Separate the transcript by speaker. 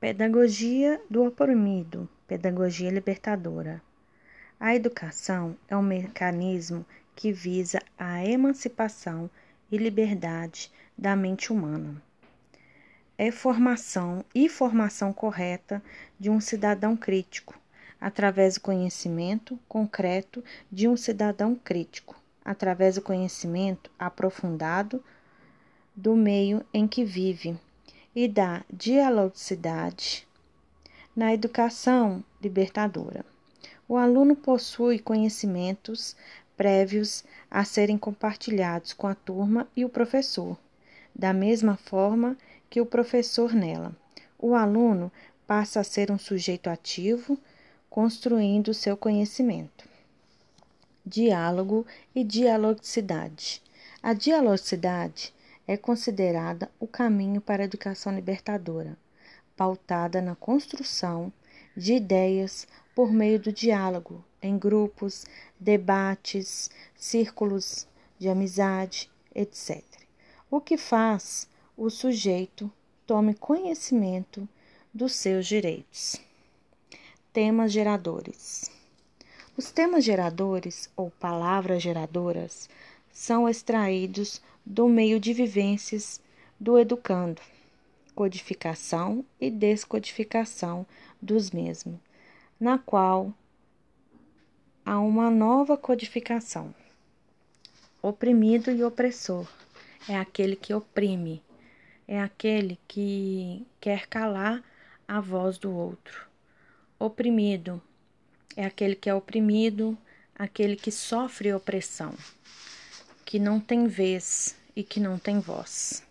Speaker 1: Pedagogia do oprimido, pedagogia libertadora. A educação é um mecanismo que visa a emancipação e liberdade da mente humana. É formação e formação correta de um cidadão crítico, através do conhecimento concreto de um cidadão crítico, através do conhecimento aprofundado do meio em que vive e da dialogicidade na educação libertadora. O aluno possui conhecimentos prévios a serem compartilhados com a turma e o professor, da mesma forma que o professor nela. O aluno passa a ser um sujeito ativo, construindo seu conhecimento. Diálogo e dialogicidade. A dialogicidade é considerada o caminho para a educação libertadora, pautada na construção de ideias por meio do diálogo em grupos, debates, círculos de amizade, etc. O que faz o sujeito tome conhecimento dos seus direitos. Temas geradores. Os temas geradores ou palavras geradoras são extraídos do meio de vivências do educando, codificação e descodificação dos mesmos, na qual há uma nova codificação. Oprimido e opressor é aquele que oprime, é aquele que quer calar a voz do outro. Oprimido é aquele que é oprimido, aquele que sofre opressão que não tem vez e que não tem voz.